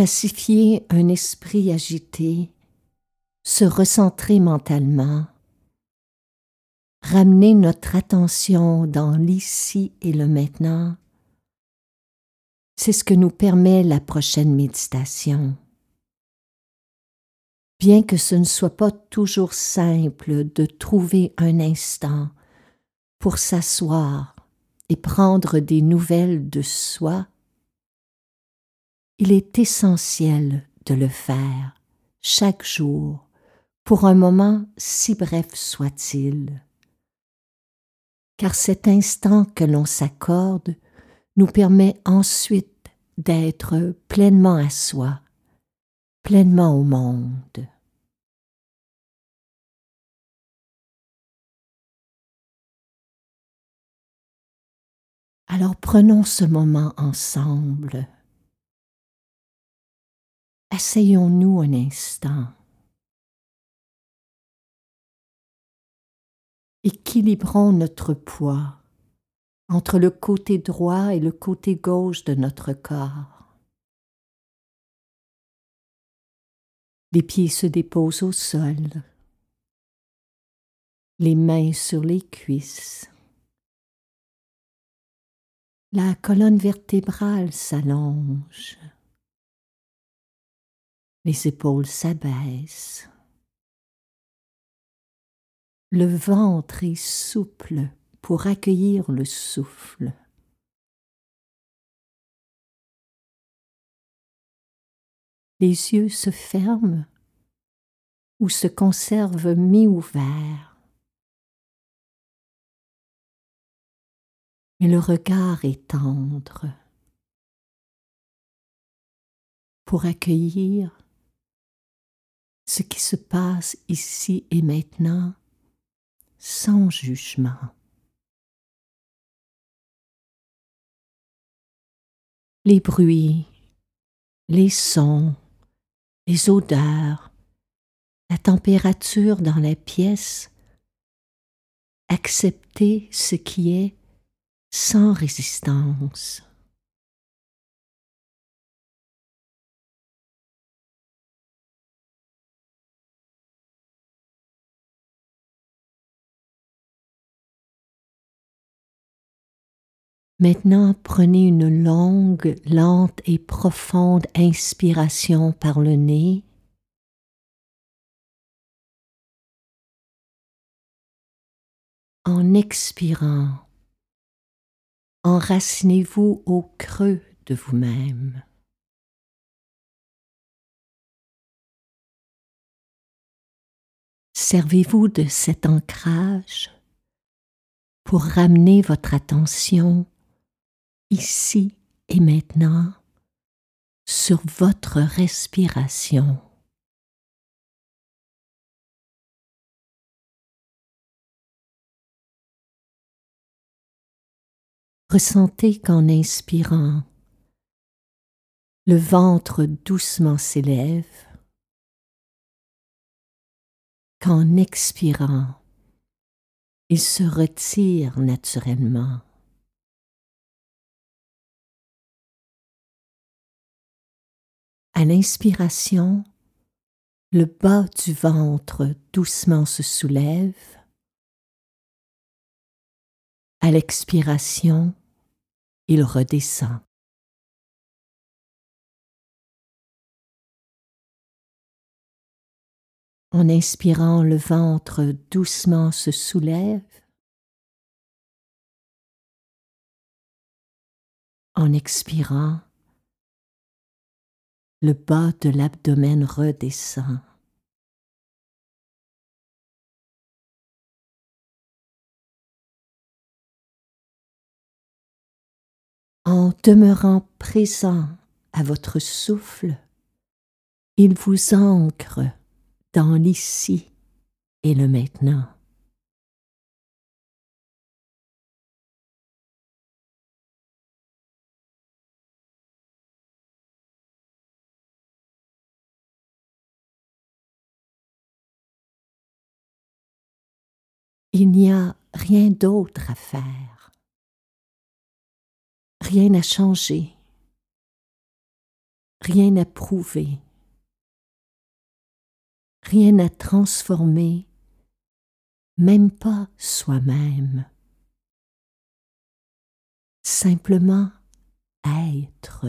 pacifier un esprit agité, se recentrer mentalement, ramener notre attention dans l'ici et le maintenant, c'est ce que nous permet la prochaine méditation. Bien que ce ne soit pas toujours simple de trouver un instant pour s'asseoir et prendre des nouvelles de soi, il est essentiel de le faire chaque jour pour un moment si bref soit-il. Car cet instant que l'on s'accorde nous permet ensuite d'être pleinement à soi, pleinement au monde. Alors prenons ce moment ensemble. Asseyons-nous un instant. Équilibrons notre poids entre le côté droit et le côté gauche de notre corps. Les pieds se déposent au sol, les mains sur les cuisses. La colonne vertébrale s'allonge. Les épaules s'abaissent. Le ventre est souple pour accueillir le souffle. Les yeux se ferment ou se conservent mi-ouverts. et le regard est tendre pour accueillir ce qui se passe ici et maintenant sans jugement. Les bruits, les sons, les odeurs, la température dans la pièce, accepter ce qui est sans résistance. Maintenant, prenez une longue, lente et profonde inspiration par le nez. En expirant, enracinez-vous au creux de vous-même. Servez-vous de cet ancrage pour ramener votre attention ici et maintenant sur votre respiration. Ressentez qu'en inspirant, le ventre doucement s'élève, qu'en expirant, il se retire naturellement. À l'inspiration, le bas du ventre doucement se soulève. À l'expiration, il redescend. En inspirant, le ventre doucement se soulève. En expirant, le bas de l'abdomen redescend. en demeurant présent à votre souffle, il vous ancre dans l'ici et le maintenant. Il n'y a rien d'autre à faire rien n'a changé. rien à prouver, rien à transformer, même pas soi-même. Simplement être.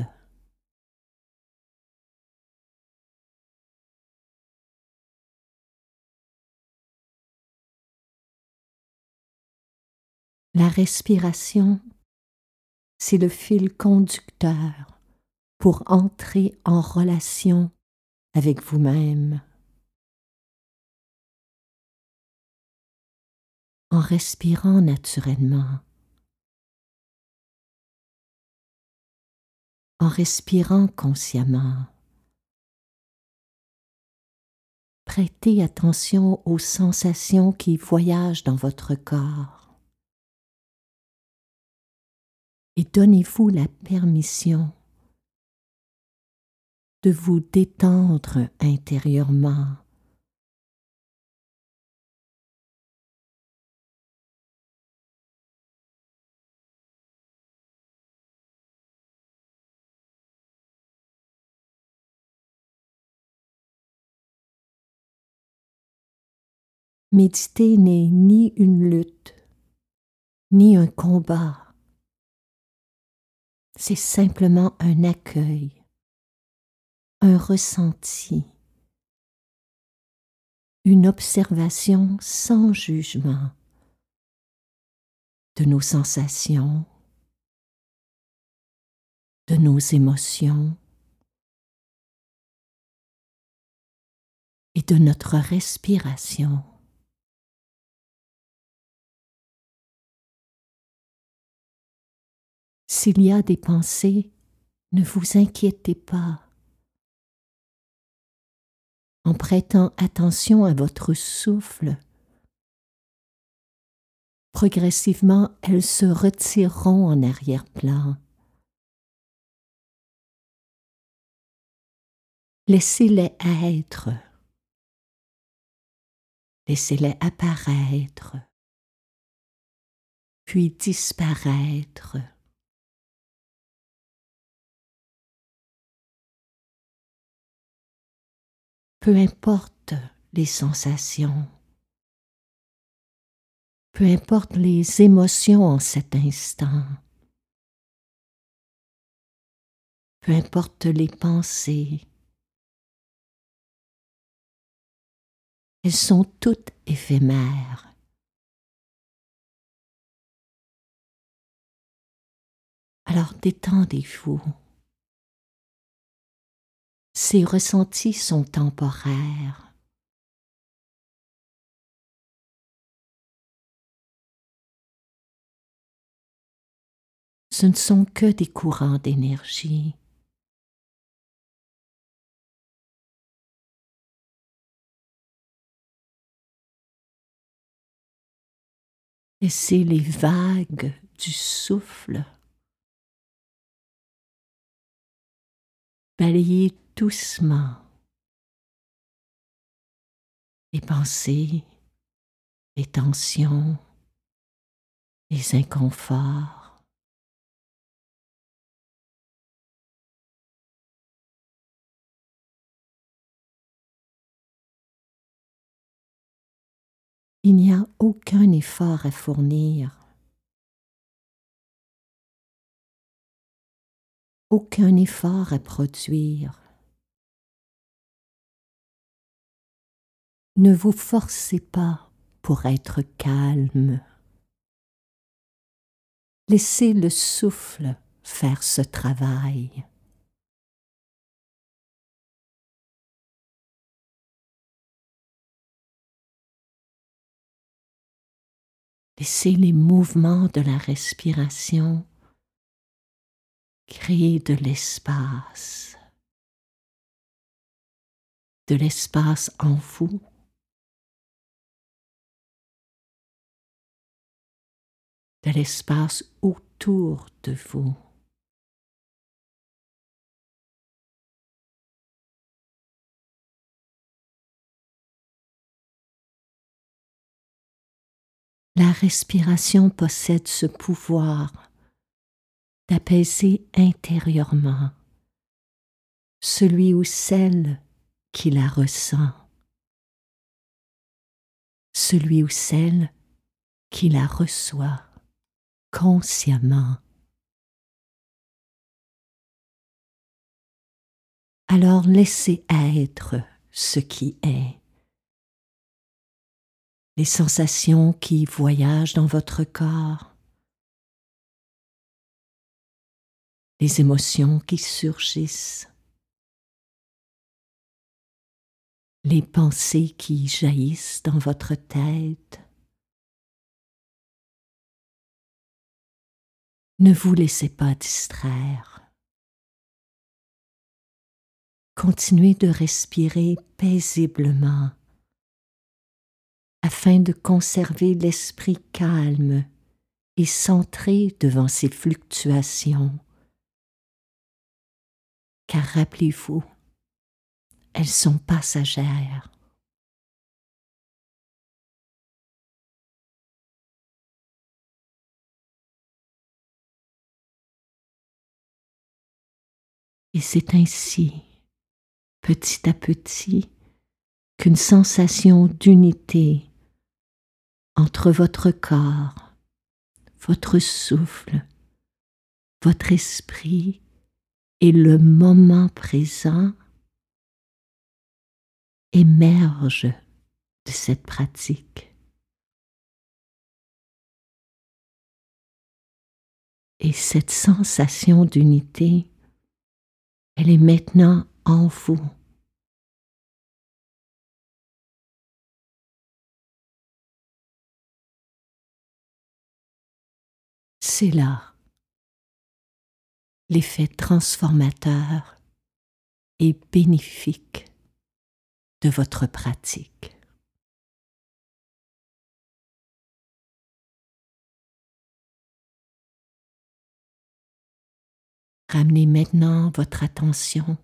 La respiration, c'est le fil conducteur pour entrer en relation avec vous-même. En respirant naturellement, en respirant consciemment. Prêtez attention aux sensations qui voyagent dans votre corps. Et donnez-vous la permission de vous détendre intérieurement. Méditer n'est ni une lutte, ni un combat c'est simplement un accueil, un ressenti, une observation sans jugement de nos sensations, de nos émotions et de notre respiration. S'il y a des pensées, ne vous inquiétez pas. En prêtant attention à votre souffle, progressivement elles se retireront en arrière-plan. Laissez-les être. Laissez-les apparaître, puis disparaître. Peu importe les sensations, peu importe les émotions en cet instant, peu importe les pensées, elles sont toutes éphémères. Alors détendez-vous. Ces ressentis sont temporaires. Ce ne sont que des courants d'énergie. Et c'est les vagues du souffle balayer doucement les pensées, les tensions, les inconforts. Il n'y a aucun effort à fournir. Aucun effort à produire. Ne vous forcez pas pour être calme. Laissez le souffle faire ce travail. Laissez les mouvements de la respiration créer de l'espace, de l'espace en vous de l'espace autour de vous. La respiration possède ce pouvoir d'apaiser intérieurement celui ou celle qui la ressent, celui ou celle qui la reçoit consciemment. Alors laissez être ce qui est. Les sensations qui voyagent dans votre corps, les émotions qui surgissent, les pensées qui jaillissent dans votre tête. Ne vous laissez pas distraire. Continuez de respirer paisiblement afin de conserver l'esprit calme et centré devant ces fluctuations. Car rappelez-vous, elles sont passagères. Et c'est ainsi, petit à petit, qu'une sensation d'unité entre votre corps, votre souffle, votre esprit et le moment présent émerge de cette pratique. Et cette sensation d'unité, elle est maintenant en vous. C'est là l'effet transformateur et bénéfique de votre pratique. Ramenez maintenant votre attention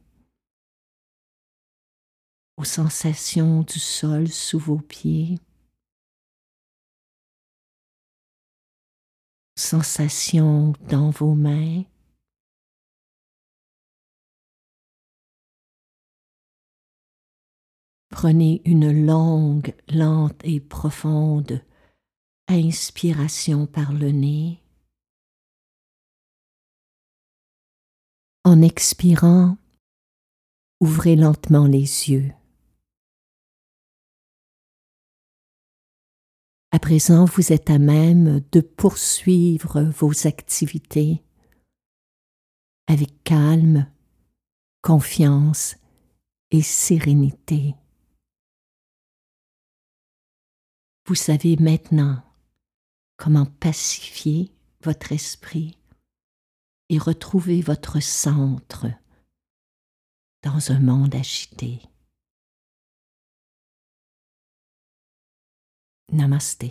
aux sensations du sol sous vos pieds, sensations dans vos mains, Prenez une longue, lente et profonde inspiration par le nez. En expirant, ouvrez lentement les yeux. À présent, vous êtes à même de poursuivre vos activités avec calme, confiance et sérénité. Vous savez maintenant comment pacifier votre esprit et retrouver votre centre dans un monde agité. Namaste.